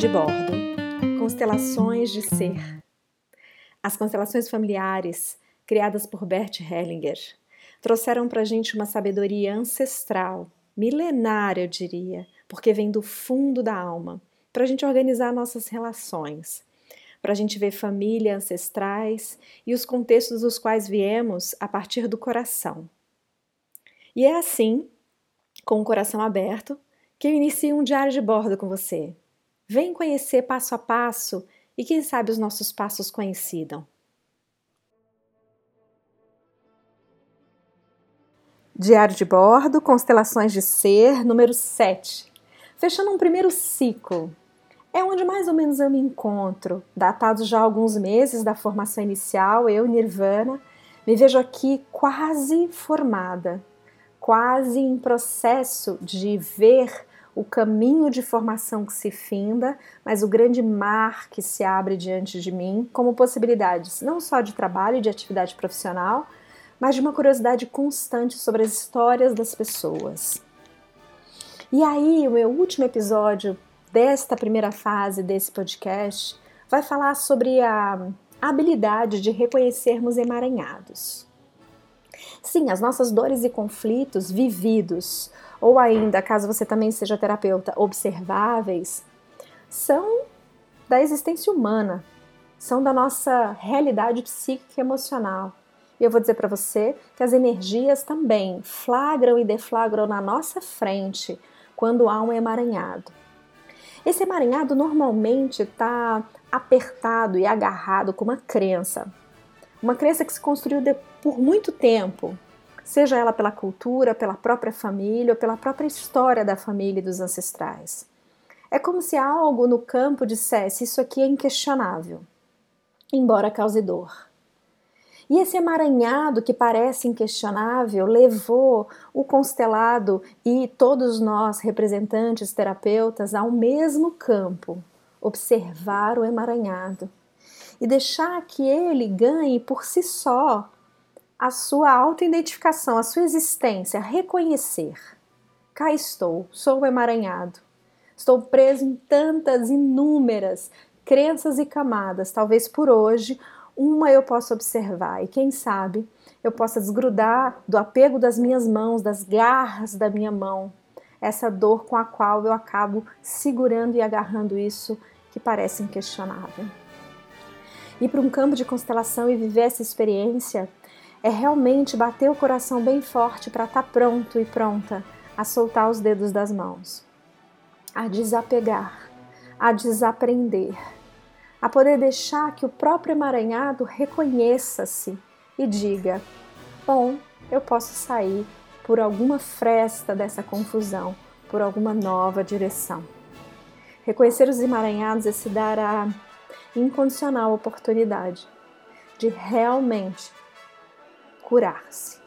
de bordo. Constelações de ser. As constelações familiares, criadas por Bert Hellinger, trouxeram para a gente uma sabedoria ancestral, milenária, eu diria, porque vem do fundo da alma, para a gente organizar nossas relações, para a gente ver família, ancestrais e os contextos dos quais viemos a partir do coração. E é assim, com o coração aberto, que eu inicio um diário de bordo com você. Vem conhecer passo a passo e quem sabe os nossos passos coincidam. Diário de bordo, constelações de ser, número 7. Fechando um primeiro ciclo. É onde mais ou menos eu me encontro, datados já alguns meses da formação inicial, eu, Nirvana, me vejo aqui quase formada, quase em processo de ver o caminho de formação que se finda, mas o grande mar que se abre diante de mim como possibilidades não só de trabalho e de atividade profissional, mas de uma curiosidade constante sobre as histórias das pessoas. E aí, o meu último episódio desta primeira fase desse podcast vai falar sobre a habilidade de reconhecermos emaranhados. Sim, as nossas dores e conflitos vividos, ou ainda, caso você também seja terapeuta, observáveis, são da existência humana, são da nossa realidade psíquica e emocional. E eu vou dizer para você que as energias também flagram e deflagram na nossa frente quando há um emaranhado. Esse emaranhado normalmente está apertado e agarrado com uma crença. Uma crença que se construiu por muito tempo, seja ela pela cultura, pela própria família ou pela própria história da família e dos ancestrais. É como se algo no campo dissesse: Isso aqui é inquestionável, embora cause dor. E esse emaranhado que parece inquestionável levou o constelado e todos nós, representantes terapeutas, ao mesmo campo, observar o emaranhado e deixar que ele ganhe por si só a sua autoidentificação, a sua existência, reconhecer. Cá estou, sou emaranhado. Estou preso em tantas inúmeras crenças e camadas. Talvez por hoje uma eu possa observar e quem sabe eu possa desgrudar do apego das minhas mãos, das garras da minha mão, essa dor com a qual eu acabo segurando e agarrando isso que parece inquestionável. Ir para um campo de constelação e viver essa experiência é realmente bater o coração bem forte para estar tá pronto e pronta a soltar os dedos das mãos, a desapegar, a desaprender, a poder deixar que o próprio emaranhado reconheça-se e diga: bom, eu posso sair por alguma fresta dessa confusão, por alguma nova direção. Reconhecer os emaranhados é se dar a incondicional oportunidade de realmente curar-se.